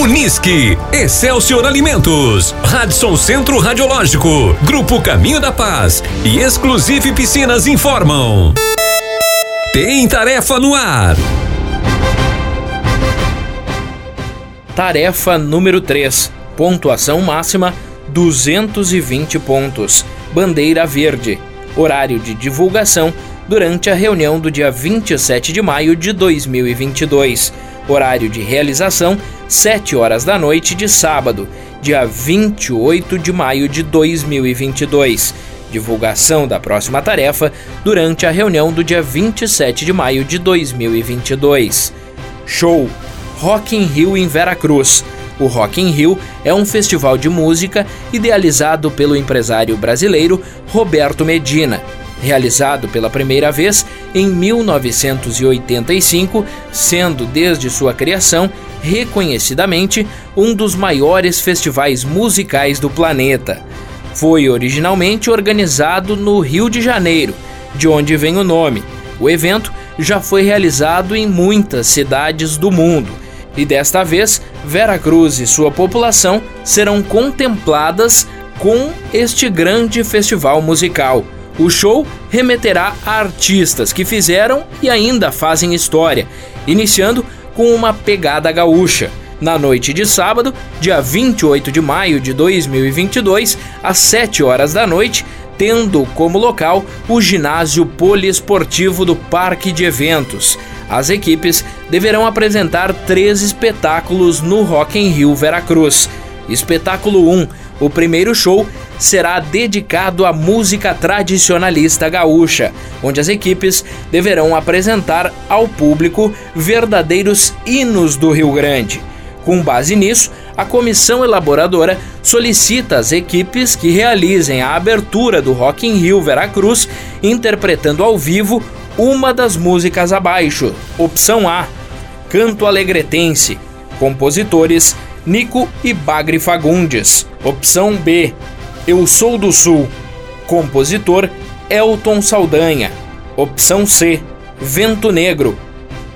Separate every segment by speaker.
Speaker 1: Unisque, Excelsior Alimentos, Radisson Centro Radiológico, Grupo Caminho da Paz e Exclusive Piscinas informam. Tem tarefa no ar.
Speaker 2: Tarefa número 3. Pontuação máxima 220 pontos. Bandeira verde. Horário de divulgação durante a reunião do dia 27 de maio de 2022. Horário de realização 7 horas da noite de sábado, dia 28 de maio de 2022. Divulgação da próxima tarefa durante a reunião do dia 27 de maio de 2022. Show Rock in Rio em Veracruz. O Rock in Rio é um festival de música idealizado pelo empresário brasileiro Roberto Medina, realizado pela primeira vez em 1985, sendo desde sua criação reconhecidamente um dos maiores festivais musicais do planeta. Foi originalmente organizado no Rio de Janeiro, de onde vem o nome. O evento já foi realizado em muitas cidades do mundo e desta vez, Vera Cruz e sua população serão contempladas com este grande festival musical. O show remeterá a artistas que fizeram e ainda fazem história, iniciando com uma pegada gaúcha. Na noite de sábado, dia 28 de maio de 2022, às 7 horas da noite, tendo como local o ginásio poliesportivo do Parque de Eventos. As equipes deverão apresentar três espetáculos no Rock in Rio Veracruz. Espetáculo 1, o primeiro show, será dedicado à música tradicionalista gaúcha, onde as equipes deverão apresentar ao público verdadeiros hinos do Rio Grande. Com base nisso, a comissão elaboradora solicita às equipes que realizem a abertura do Rock in Rio Veracruz interpretando ao vivo uma das músicas abaixo. Opção A: Canto Alegretense. Compositores Nico e Bagre Fagundes. Opção B: Eu Sou do Sul. Compositor Elton Saldanha. Opção C: Vento Negro.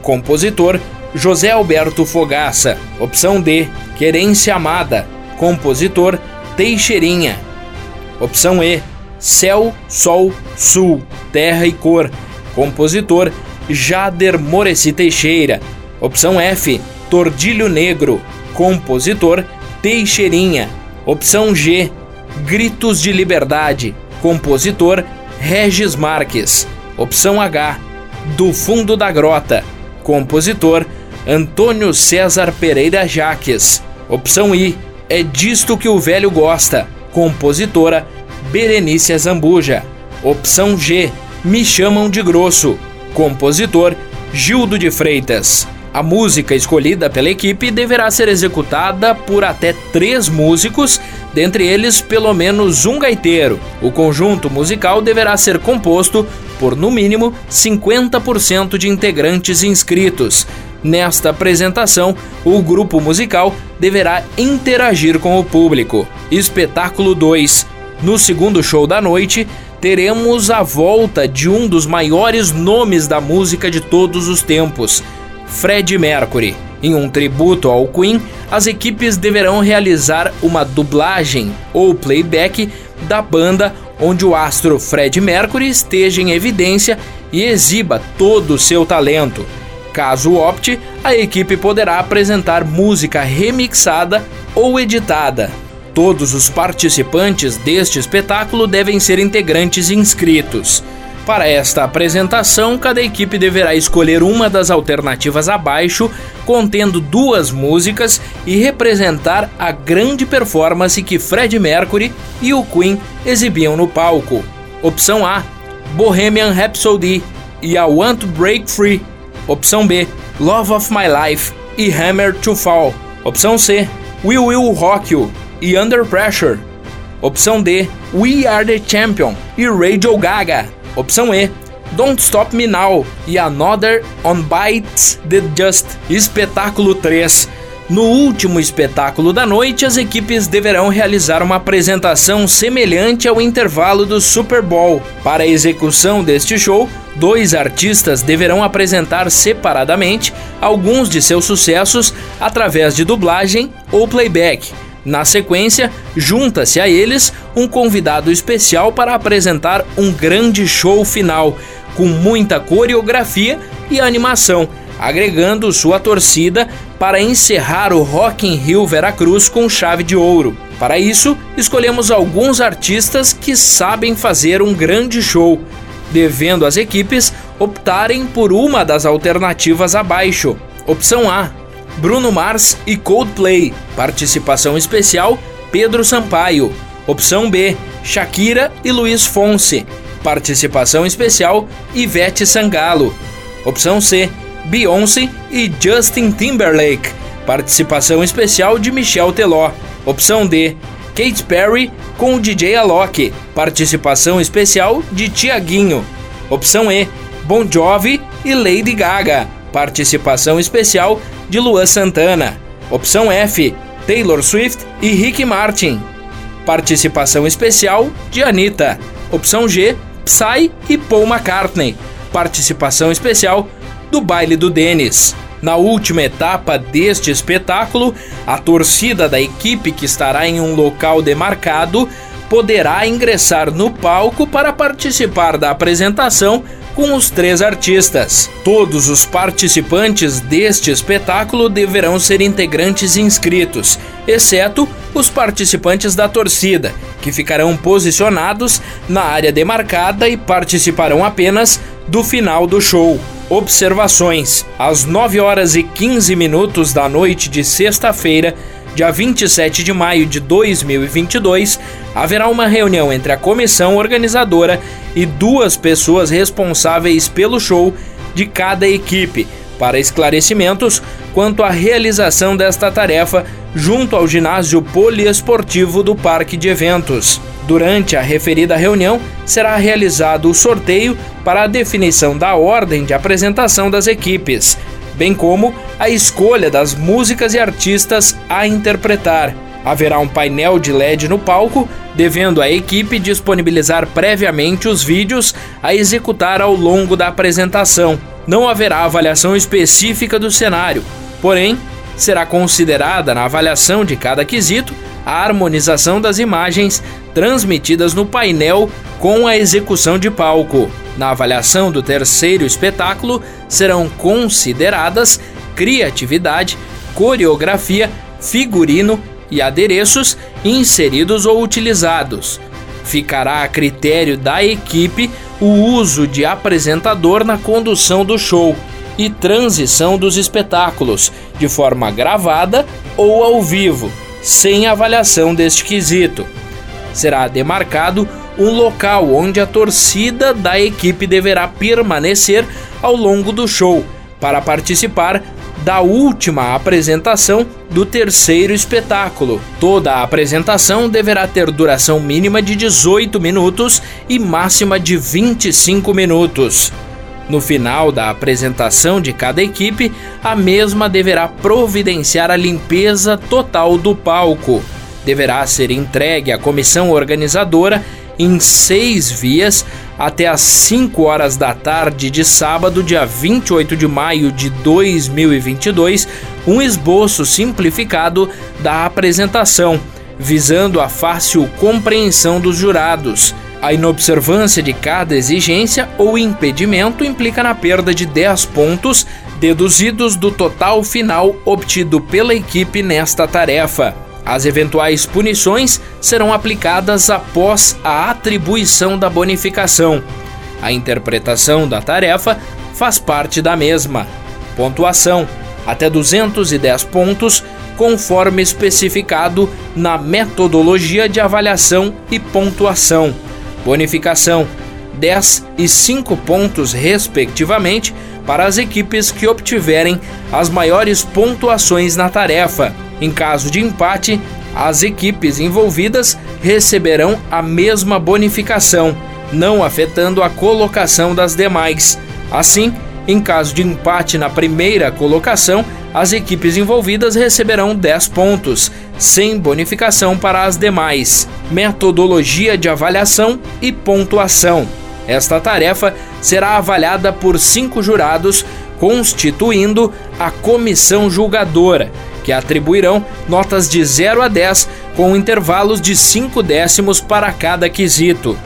Speaker 2: Compositor José Alberto Fogaça. Opção D: Querência Amada. Compositor Teixeirinha. Opção E: Céu, Sol, Sul, Terra e Cor. Compositor Jader Moreci Teixeira. Opção F, Tordilho Negro. Compositor Teixeirinha. Opção G, Gritos de Liberdade. Compositor Regis Marques. Opção H, Do Fundo da Grota. Compositor Antônio César Pereira Jaques. Opção I, É Disto que o Velho Gosta. Compositora Berenice Zambuja. Opção G, me Chamam de Grosso, compositor Gildo de Freitas. A música escolhida pela equipe deverá ser executada por até três músicos, dentre eles pelo menos um gaiteiro. O conjunto musical deverá ser composto por no mínimo 50% de integrantes inscritos. Nesta apresentação, o grupo musical deverá interagir com o público. Espetáculo 2. No segundo show da noite, teremos a volta de um dos maiores nomes da música de todos os tempos, Fred Mercury. Em um tributo ao Queen, as equipes deverão realizar uma dublagem ou playback da banda onde o astro Fred Mercury esteja em evidência e exiba todo o seu talento. Caso opte, a equipe poderá apresentar música remixada ou editada. Todos os participantes deste espetáculo devem ser integrantes inscritos. Para esta apresentação, cada equipe deverá escolher uma das alternativas abaixo, contendo duas músicas e representar a grande performance que Fred Mercury e o Queen exibiam no palco. Opção A: Bohemian Rhapsody e I Want to Break Free. Opção B: Love of My Life e Hammer to Fall. Opção C: We Will Rock You e Under Pressure. Opção D, We Are the Champion e Radio Gaga. Opção E, Don't Stop Me Now e Another on Bites the Just. Espetáculo 3. No último espetáculo da noite, as equipes deverão realizar uma apresentação semelhante ao intervalo do Super Bowl. Para a execução deste show, dois artistas deverão apresentar separadamente alguns de seus sucessos através de dublagem ou playback. Na sequência, junta-se a eles um convidado especial para apresentar um grande show final, com muita coreografia e animação agregando sua torcida para encerrar o Rock in Rio Veracruz com chave de ouro. Para isso, escolhemos alguns artistas que sabem fazer um grande show, devendo as equipes optarem por uma das alternativas abaixo. Opção A: Bruno Mars e Coldplay. Participação especial: Pedro Sampaio. Opção B: Shakira e Luiz Fonse. Participação especial: Ivete Sangalo. Opção C: Beyoncé e Justin Timberlake. Participação especial de Michel Teló. Opção D, Kate Perry com o DJ Alok. Participação especial de Tiaguinho. Opção E, Bon Jovi e Lady Gaga. Participação especial de Luan Santana. Opção F, Taylor Swift e Rick Martin. Participação especial de Anitta. Opção G, Psy e Paul McCartney. Participação especial do baile do Denis. Na última etapa deste espetáculo, a torcida da equipe que estará em um local demarcado poderá ingressar no palco para participar da apresentação com os três artistas. Todos os participantes deste espetáculo deverão ser integrantes inscritos, exceto os participantes da torcida, que ficarão posicionados na área demarcada e participarão apenas do final do show. Observações: às 9 horas e 15 minutos da noite de sexta-feira, dia 27 de maio de 2022, haverá uma reunião entre a comissão organizadora e duas pessoas responsáveis pelo show de cada equipe para esclarecimentos quanto à realização desta tarefa junto ao ginásio poliesportivo do Parque de Eventos. Durante a referida reunião, será realizado o sorteio para a definição da ordem de apresentação das equipes, bem como a escolha das músicas e artistas a interpretar. Haverá um painel de LED no palco, devendo a equipe disponibilizar previamente os vídeos a executar ao longo da apresentação. Não haverá avaliação específica do cenário, porém, será considerada na avaliação de cada quesito a harmonização das imagens transmitidas no painel com a execução de palco. Na avaliação do terceiro espetáculo serão consideradas criatividade, coreografia, figurino e adereços inseridos ou utilizados. Ficará a critério da equipe o uso de apresentador na condução do show e transição dos espetáculos, de forma gravada ou ao vivo, sem avaliação deste quesito. Será demarcado um local onde a torcida da equipe deverá permanecer ao longo do show para participar da última apresentação do terceiro espetáculo. Toda a apresentação deverá ter duração mínima de 18 minutos e máxima de 25 minutos. No final da apresentação de cada equipe, a mesma deverá providenciar a limpeza total do palco. Deverá ser entregue à comissão organizadora em seis vias até às 5 horas da tarde de sábado, dia 28 de maio de 2022, um esboço simplificado da apresentação, visando a fácil compreensão dos jurados. A inobservância de cada exigência ou impedimento implica na perda de 10 pontos, deduzidos do total final obtido pela equipe nesta tarefa. As eventuais punições serão aplicadas após a atribuição da bonificação. A interpretação da tarefa faz parte da mesma. Pontuação: até 210 pontos, conforme especificado na metodologia de avaliação e pontuação. Bonificação: 10 e 5 pontos, respectivamente, para as equipes que obtiverem as maiores pontuações na tarefa. Em caso de empate, as equipes envolvidas receberão a mesma bonificação, não afetando a colocação das demais. Assim, em caso de empate na primeira colocação, as equipes envolvidas receberão 10 pontos, sem bonificação para as demais. Metodologia de avaliação e pontuação. Esta tarefa será avaliada por cinco jurados, constituindo a comissão julgadora, que atribuirão notas de 0 a 10 com intervalos de 5 décimos para cada quesito.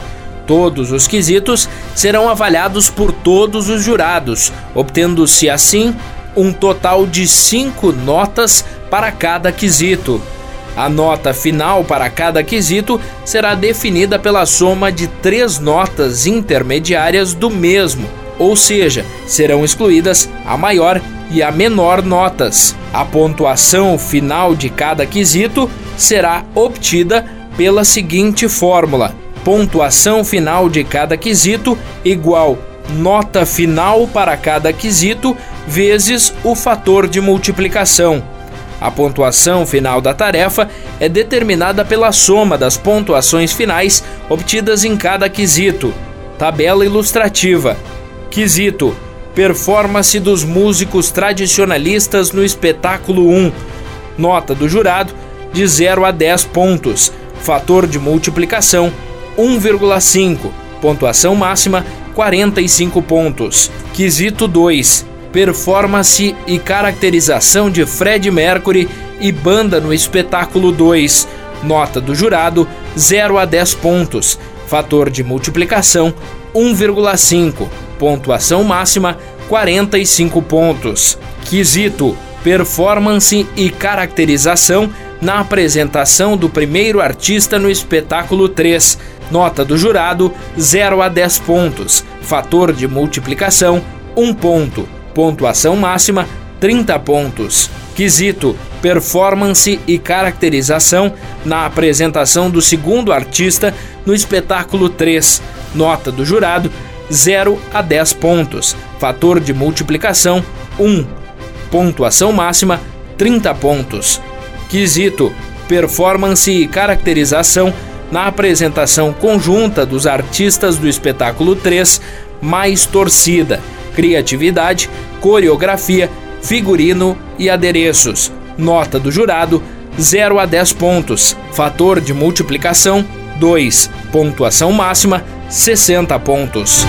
Speaker 2: Todos os quesitos serão avaliados por todos os jurados, obtendo-se assim um total de 5 notas para cada quesito. A nota final para cada quesito será definida pela soma de três notas intermediárias do mesmo, ou seja, serão excluídas a maior e a menor notas. A pontuação final de cada quesito será obtida pela seguinte fórmula: pontuação final de cada quesito igual nota final para cada quesito vezes o fator de multiplicação. A pontuação final da tarefa é determinada pela soma das pontuações finais obtidas em cada quesito. Tabela ilustrativa. Quesito: Performance dos músicos tradicionalistas no espetáculo 1. Nota do jurado: de 0 a 10 pontos. Fator de multiplicação: 1,5. Pontuação máxima: 45 pontos. Quesito 2: Performance e caracterização de Fred Mercury e banda no espetáculo 2. Nota do jurado: 0 a 10 pontos. Fator de multiplicação: 1,5. Pontuação máxima: 45 pontos. Quesito: Performance e caracterização na apresentação do primeiro artista no espetáculo 3. Nota do jurado: 0 a 10 pontos. Fator de multiplicação: 1 ponto. Pontuação máxima: 30 pontos. Quesito: Performance e caracterização na apresentação do segundo artista no espetáculo 3. Nota do jurado: 0 a 10 pontos. Fator de multiplicação: 1. Pontuação máxima: 30 pontos. Quesito: Performance e caracterização na apresentação conjunta dos artistas do espetáculo 3, mais torcida, criatividade, coreografia, figurino e adereços. Nota do jurado: 0 a 10 pontos. Fator de multiplicação: 2. Pontuação máxima: 60 pontos.